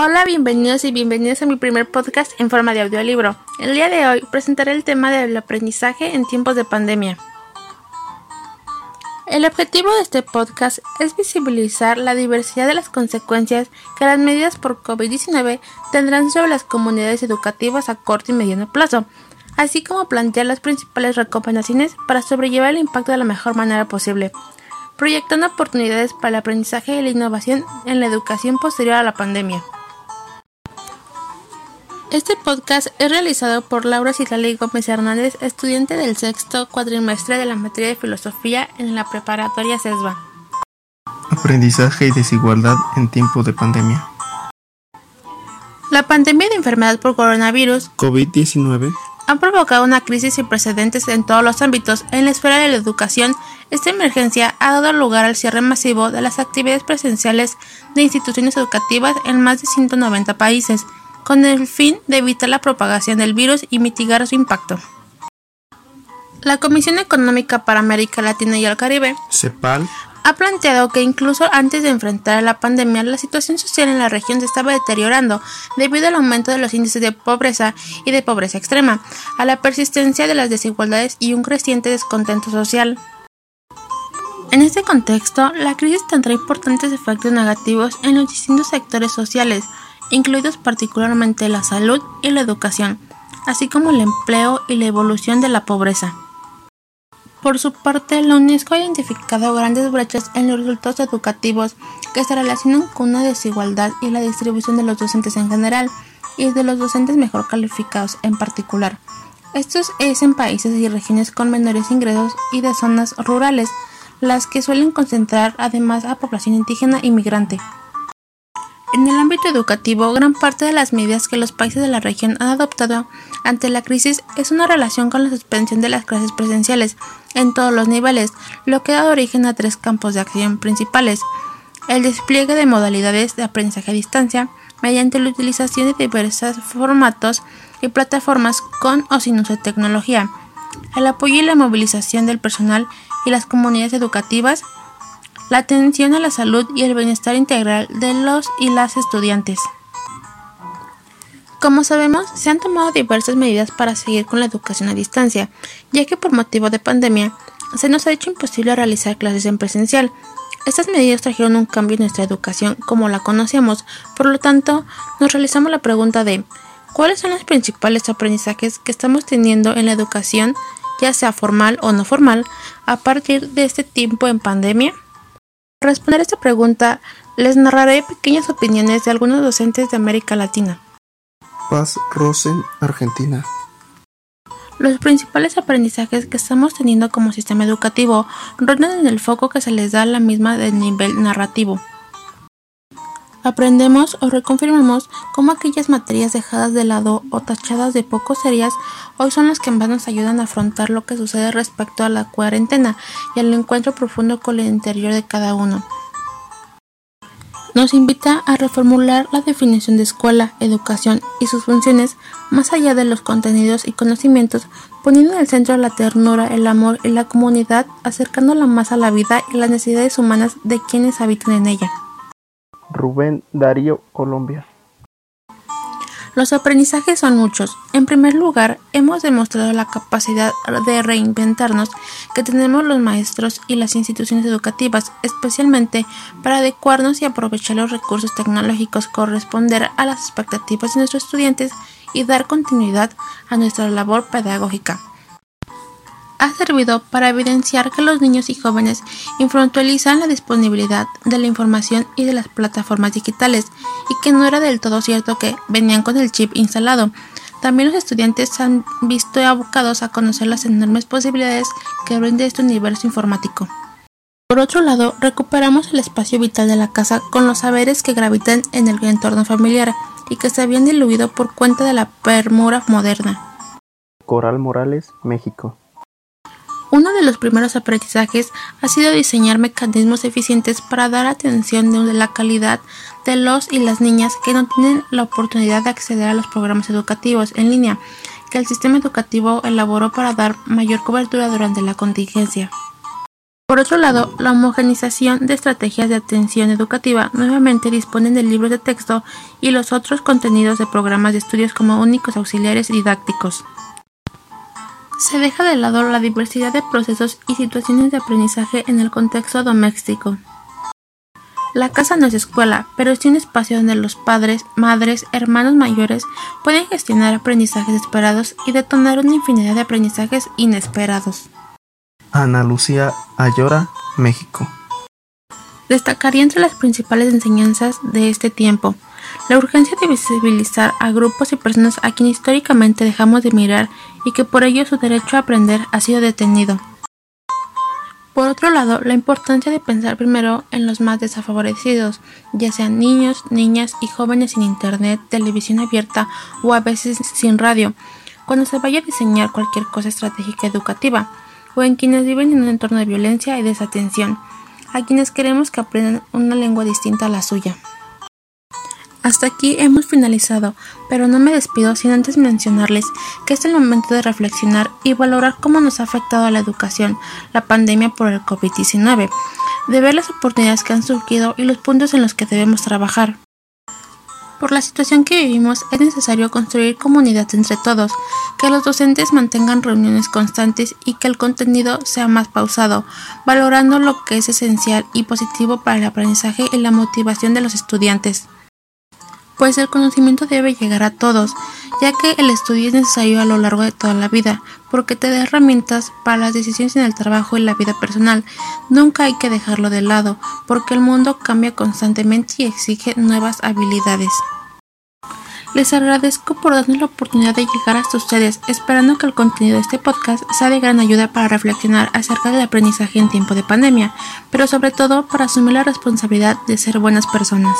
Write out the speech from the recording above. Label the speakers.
Speaker 1: Hola, bienvenidos y bienvenidas a mi primer podcast en forma de audiolibro. El día de hoy presentaré el tema del aprendizaje en tiempos de pandemia. El objetivo de este podcast es visibilizar la diversidad de las consecuencias que las medidas por COVID-19 tendrán sobre las comunidades educativas a corto y mediano plazo, así como plantear las principales recomendaciones para sobrellevar el impacto de la mejor manera posible, proyectando oportunidades para el aprendizaje y la innovación en la educación posterior a la pandemia. Este podcast es realizado por Laura Citlali Gómez Hernández, estudiante del sexto cuatrimestre de la materia de filosofía en la preparatoria CESBA.
Speaker 2: Aprendizaje y desigualdad en tiempo de pandemia.
Speaker 1: La pandemia de enfermedad por coronavirus
Speaker 2: COVID-19
Speaker 1: ha provocado una crisis sin precedentes en todos los ámbitos. En la esfera de la educación, esta emergencia ha dado lugar al cierre masivo de las actividades presenciales de instituciones educativas en más de 190 países con el fin de evitar la propagación del virus y mitigar su impacto. La Comisión Económica para América Latina y el Caribe,
Speaker 2: CEPAL,
Speaker 1: ha planteado que incluso antes de enfrentar la pandemia, la situación social en la región se estaba deteriorando debido al aumento de los índices de pobreza y de pobreza extrema, a la persistencia de las desigualdades y un creciente descontento social. En este contexto, la crisis tendrá importantes efectos negativos en los distintos sectores sociales, incluidos particularmente la salud y la educación, así como el empleo y la evolución de la pobreza. Por su parte, la UNESCO ha identificado grandes brechas en los resultados educativos que se relacionan con una desigualdad y la distribución de los docentes en general y de los docentes mejor calificados en particular. Esto es en países y regiones con menores ingresos y de zonas rurales, las que suelen concentrar además a población indígena y migrante. En el ámbito educativo, gran parte de las medidas que los países de la región han adoptado ante la crisis es una relación con la suspensión de las clases presenciales en todos los niveles, lo que ha dado origen a tres campos de acción principales. El despliegue de modalidades de aprendizaje a distancia mediante la utilización de diversos formatos y plataformas con o sin uso de tecnología. El apoyo y la movilización del personal y las comunidades educativas la atención a la salud y el bienestar integral de los y las estudiantes. Como sabemos, se han tomado diversas medidas para seguir con la educación a distancia, ya que por motivo de pandemia se nos ha hecho imposible realizar clases en presencial. Estas medidas trajeron un cambio en nuestra educación como la conocemos, por lo tanto, nos realizamos la pregunta de ¿cuáles son los principales aprendizajes que estamos teniendo en la educación, ya sea formal o no formal, a partir de este tiempo en pandemia? Para responder esta pregunta, les narraré pequeñas opiniones de algunos docentes de América Latina.
Speaker 2: Paz Rosen, Argentina.
Speaker 1: Los principales aprendizajes que estamos teniendo como sistema educativo rondan en el foco que se les da a la misma del nivel narrativo. Aprendemos o reconfirmamos cómo aquellas materias dejadas de lado o tachadas de poco serias hoy son las que más nos ayudan a afrontar lo que sucede respecto a la cuarentena y al encuentro profundo con el interior de cada uno. Nos invita a reformular la definición de escuela, educación y sus funciones más allá de los contenidos y conocimientos, poniendo en el centro la ternura, el amor y la comunidad, acercándola más a la vida y las necesidades humanas de quienes habitan en ella.
Speaker 2: Rubén Darío, Colombia.
Speaker 1: Los aprendizajes son muchos. En primer lugar, hemos demostrado la capacidad de reinventarnos que tenemos los maestros y las instituciones educativas, especialmente para adecuarnos y aprovechar los recursos tecnológicos, corresponder a las expectativas de nuestros estudiantes y dar continuidad a nuestra labor pedagógica ha servido para evidenciar que los niños y jóvenes influencializan la disponibilidad de la información y de las plataformas digitales y que no era del todo cierto que venían con el chip instalado. También los estudiantes se han visto abocados a conocer las enormes posibilidades que brinda este universo informático. Por otro lado, recuperamos el espacio vital de la casa con los saberes que gravitan en el entorno familiar y que se habían diluido por cuenta de la permura moderna.
Speaker 2: Coral Morales, México.
Speaker 1: Los primeros aprendizajes ha sido diseñar mecanismos eficientes para dar atención de la calidad de los y las niñas que no tienen la oportunidad de acceder a los programas educativos en línea que el sistema educativo elaboró para dar mayor cobertura durante la contingencia. Por otro lado, la homogenización de estrategias de atención educativa nuevamente disponen de libros de texto y los otros contenidos de programas de estudios como únicos auxiliares didácticos. Se deja de lado la diversidad de procesos y situaciones de aprendizaje en el contexto doméstico. La casa no es escuela, pero es un espacio donde los padres, madres, hermanos mayores pueden gestionar aprendizajes esperados y detonar una infinidad de aprendizajes inesperados.
Speaker 2: Ana Lucía Ayora, México.
Speaker 1: Destacaría entre las principales enseñanzas de este tiempo la urgencia de visibilizar a grupos y personas a quienes históricamente dejamos de mirar y que por ello su derecho a aprender ha sido detenido. Por otro lado, la importancia de pensar primero en los más desfavorecidos, ya sean niños, niñas y jóvenes sin internet, televisión abierta o a veces sin radio, cuando se vaya a diseñar cualquier cosa estratégica educativa o en quienes viven en un entorno de violencia y desatención, a quienes queremos que aprendan una lengua distinta a la suya. Hasta aquí hemos finalizado, pero no me despido sin antes mencionarles que es el momento de reflexionar y valorar cómo nos ha afectado a la educación la pandemia por el COVID-19, de ver las oportunidades que han surgido y los puntos en los que debemos trabajar. Por la situación que vivimos es necesario construir comunidad entre todos, que los docentes mantengan reuniones constantes y que el contenido sea más pausado, valorando lo que es esencial y positivo para el aprendizaje y la motivación de los estudiantes. Pues el conocimiento debe llegar a todos, ya que el estudio es necesario a lo largo de toda la vida, porque te da herramientas para las decisiones en el trabajo y la vida personal. Nunca hay que dejarlo de lado, porque el mundo cambia constantemente y exige nuevas habilidades. Les agradezco por darnos la oportunidad de llegar hasta ustedes, esperando que el contenido de este podcast sea de gran ayuda para reflexionar acerca del aprendizaje en tiempo de pandemia, pero sobre todo para asumir la responsabilidad de ser buenas personas.